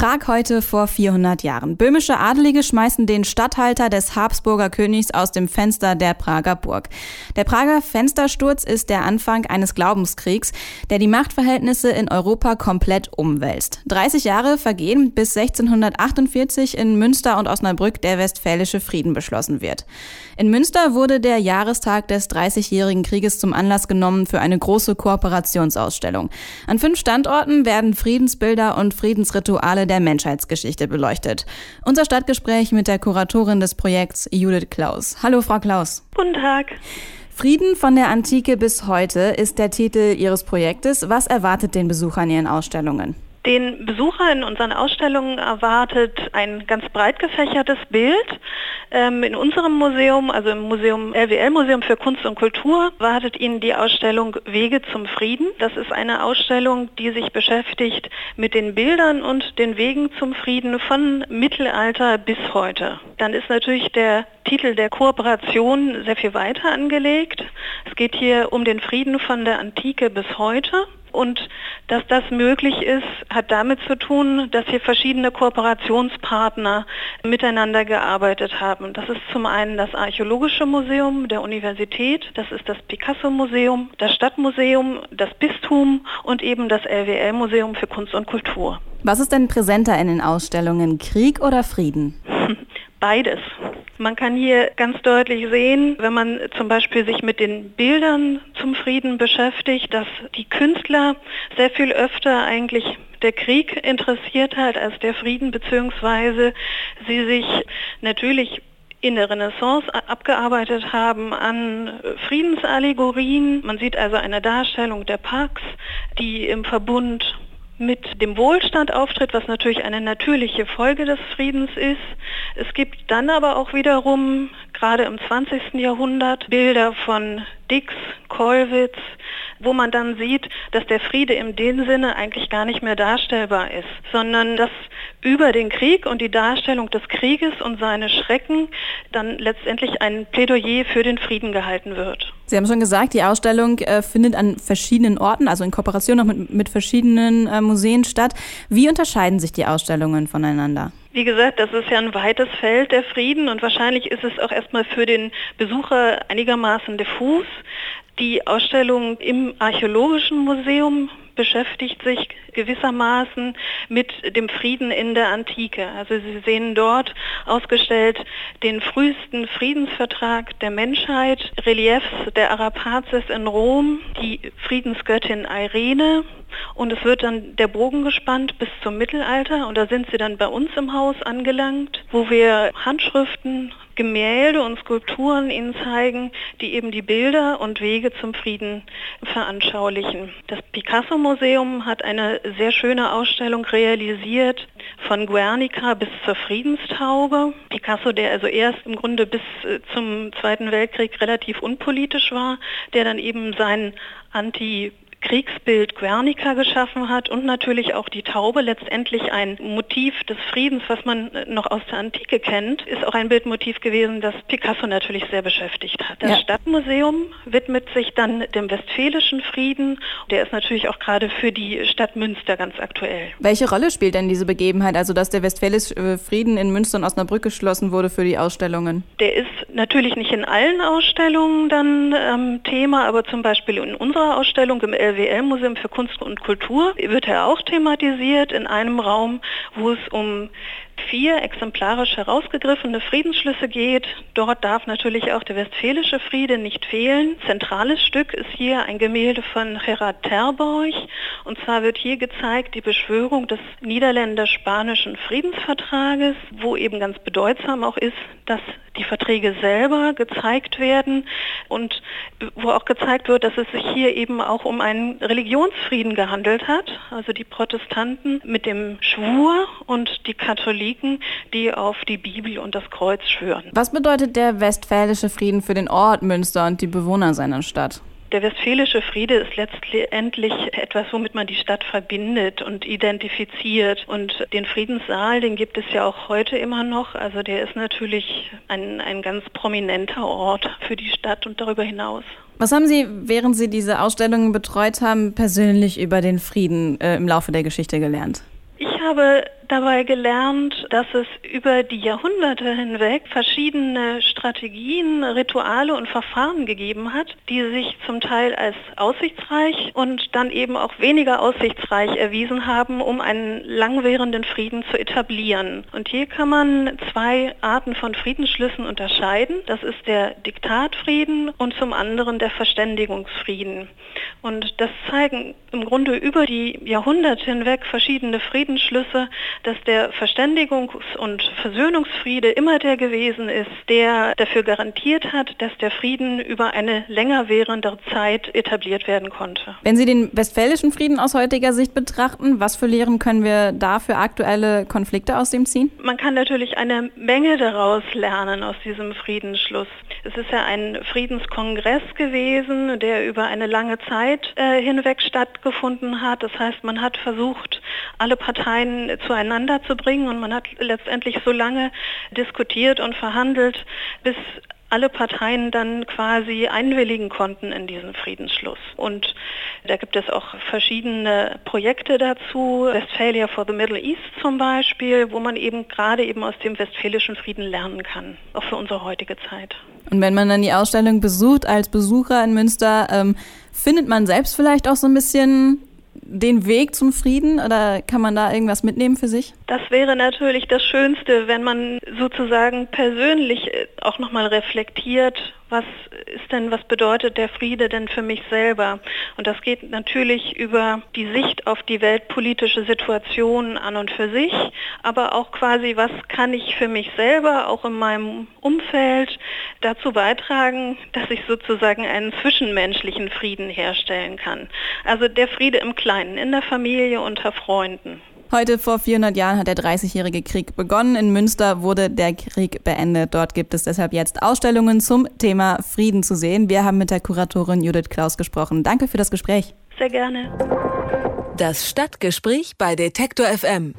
Prag heute vor 400 Jahren. Böhmische Adelige schmeißen den Statthalter des Habsburger Königs aus dem Fenster der Prager Burg. Der Prager Fenstersturz ist der Anfang eines Glaubenskriegs, der die Machtverhältnisse in Europa komplett umwälzt. 30 Jahre vergehen, bis 1648 in Münster und Osnabrück der Westfälische Frieden beschlossen wird. In Münster wurde der Jahrestag des 30-jährigen Krieges zum Anlass genommen für eine große Kooperationsausstellung. An fünf Standorten werden Friedensbilder und Friedensrituale der Menschheitsgeschichte beleuchtet. Unser Stadtgespräch mit der Kuratorin des Projekts Judith Klaus. Hallo, Frau Klaus. Guten Tag. Frieden von der Antike bis heute ist der Titel Ihres Projektes. Was erwartet den Besuchern Ihren Ausstellungen? Den Besucher in unseren Ausstellungen erwartet ein ganz breit gefächertes Bild. Ähm, in unserem Museum, also im Museum LWL Museum für Kunst und Kultur, erwartet Ihnen die Ausstellung Wege zum Frieden. Das ist eine Ausstellung, die sich beschäftigt mit den Bildern und den Wegen zum Frieden von Mittelalter bis heute. Dann ist natürlich der Titel der Kooperation sehr viel weiter angelegt. Es geht hier um den Frieden von der Antike bis heute. Und dass das möglich ist, hat damit zu tun, dass hier verschiedene Kooperationspartner miteinander gearbeitet haben. Das ist zum einen das Archäologische Museum der Universität, das ist das Picasso-Museum, das Stadtmuseum, das Bistum und eben das LWL-Museum für Kunst und Kultur. Was ist denn präsenter in den Ausstellungen, Krieg oder Frieden? Beides. Man kann hier ganz deutlich sehen, wenn man zum Beispiel sich mit den Bildern zum Frieden beschäftigt, dass die Künstler sehr viel öfter eigentlich der Krieg interessiert hat als der Frieden, beziehungsweise sie sich natürlich in der Renaissance abgearbeitet haben an Friedensallegorien. Man sieht also eine Darstellung der Pax, die im Verbund mit dem Wohlstand auftritt, was natürlich eine natürliche Folge des Friedens ist. Es gibt dann aber auch wiederum, gerade im 20. Jahrhundert, Bilder von Dix, Kollwitz, wo man dann sieht, dass der Friede in dem Sinne eigentlich gar nicht mehr darstellbar ist, sondern dass über den Krieg und die Darstellung des Krieges und seine Schrecken dann letztendlich ein Plädoyer für den Frieden gehalten wird. Sie haben schon gesagt, die Ausstellung äh, findet an verschiedenen Orten, also in Kooperation auch mit, mit verschiedenen äh, Museen statt. Wie unterscheiden sich die Ausstellungen voneinander? Wie gesagt, das ist ja ein weites Feld der Frieden und wahrscheinlich ist es auch erstmal für den Besucher einigermaßen diffus. Die Ausstellung im Archäologischen Museum beschäftigt sich gewissermaßen mit dem Frieden in der Antike. Also Sie sehen dort ausgestellt den frühesten Friedensvertrag der Menschheit, Reliefs der Arapazes in Rom, die Friedensgöttin Irene, und es wird dann der Bogen gespannt bis zum Mittelalter und da sind sie dann bei uns im Haus angelangt, wo wir Handschriften, Gemälde und Skulpturen ihnen zeigen, die eben die Bilder und Wege zum Frieden veranschaulichen. Das Picasso-Museum hat eine sehr schöne Ausstellung realisiert, von Guernica bis zur Friedenstaube. Picasso, der also erst im Grunde bis äh, zum Zweiten Weltkrieg relativ unpolitisch war, der dann eben sein Anti Kriegsbild Guernica geschaffen hat und natürlich auch die Taube, letztendlich ein Motiv des Friedens, was man noch aus der Antike kennt, ist auch ein Bildmotiv gewesen, das Picasso natürlich sehr beschäftigt hat. Das ja. Stadtmuseum widmet sich dann dem westfälischen Frieden. Der ist natürlich auch gerade für die Stadt Münster ganz aktuell. Welche Rolle spielt denn diese Begebenheit, also dass der westfälische äh, Frieden in Münster und Osnabrück geschlossen wurde für die Ausstellungen? Der ist natürlich nicht in allen Ausstellungen dann ähm, Thema, aber zum Beispiel in unserer Ausstellung im LWL-Museum für Kunst und Kultur wird er auch thematisiert in einem Raum, wo es um vier exemplarisch herausgegriffene Friedensschlüsse geht. Dort darf natürlich auch der westfälische Friede nicht fehlen. Zentrales Stück ist hier ein Gemälde von Gerard Terborch. Und zwar wird hier gezeigt die Beschwörung des niederländisch-spanischen Friedensvertrages, wo eben ganz bedeutsam auch ist, dass die Verträge selber gezeigt werden und wo auch gezeigt wird, dass es sich hier eben auch um einen Religionsfrieden gehandelt hat. Also die Protestanten mit dem Schwur und die Katholiken Katholiken, die auf die Bibel und das Kreuz schwören. Was bedeutet der westfälische Frieden für den Ort Münster und die Bewohner seiner Stadt? Der Westfälische Friede ist letztendlich etwas, womit man die Stadt verbindet und identifiziert. Und den Friedenssaal, den gibt es ja auch heute immer noch. Also der ist natürlich ein, ein ganz prominenter Ort für die Stadt und darüber hinaus. Was haben Sie, während Sie diese Ausstellungen betreut haben, persönlich über den Frieden äh, im Laufe der Geschichte gelernt? Ich habe dabei gelernt, dass es über die Jahrhunderte hinweg verschiedene Strategien, Rituale und Verfahren gegeben hat, die sich zum Teil als aussichtsreich und dann eben auch weniger aussichtsreich erwiesen haben, um einen langwährenden Frieden zu etablieren. Und hier kann man zwei Arten von Friedensschlüssen unterscheiden. Das ist der Diktatfrieden und zum anderen der Verständigungsfrieden. Und das zeigen im Grunde über die Jahrhunderte hinweg verschiedene Friedensschlüsse, dass der Verständigungs- und Versöhnungsfriede immer der gewesen ist, der dafür garantiert hat, dass der Frieden über eine länger währende Zeit etabliert werden konnte. Wenn Sie den westfälischen Frieden aus heutiger Sicht betrachten, was für Lehren können wir da für aktuelle Konflikte aus dem ziehen? Man kann natürlich eine Menge daraus lernen aus diesem Friedensschluss. Es ist ja ein Friedenskongress gewesen, der über eine lange Zeit äh, hinweg stattgefunden hat. Das heißt, man hat versucht, alle Parteien zueinander zu bringen und man hat letztendlich so lange diskutiert und verhandelt, bis alle Parteien dann quasi einwilligen konnten in diesen Friedensschluss. Und da gibt es auch verschiedene Projekte dazu, Westphalia for the Middle East zum Beispiel, wo man eben gerade eben aus dem westfälischen Frieden lernen kann, auch für unsere heutige Zeit. Und wenn man dann die Ausstellung besucht als Besucher in Münster, ähm, findet man selbst vielleicht auch so ein bisschen den Weg zum Frieden oder kann man da irgendwas mitnehmen für sich? Das wäre natürlich das Schönste, wenn man sozusagen persönlich äh, auch nochmal reflektiert, was ist denn, was bedeutet der Friede denn für mich selber? Und das geht natürlich über die Sicht auf die weltpolitische Situation an und für sich, aber auch quasi, was kann ich für mich selber, auch in meinem Umfeld, dazu beitragen, dass ich sozusagen einen zwischenmenschlichen Frieden herstellen kann. Also der Friede im Kleinen, in der Familie, unter Freunden. Heute vor 400 Jahren hat der 30-jährige Krieg begonnen. In Münster wurde der Krieg beendet. Dort gibt es deshalb jetzt Ausstellungen zum Thema Frieden zu sehen. Wir haben mit der Kuratorin Judith Klaus gesprochen. Danke für das Gespräch. Sehr gerne. Das Stadtgespräch bei Detektor FM.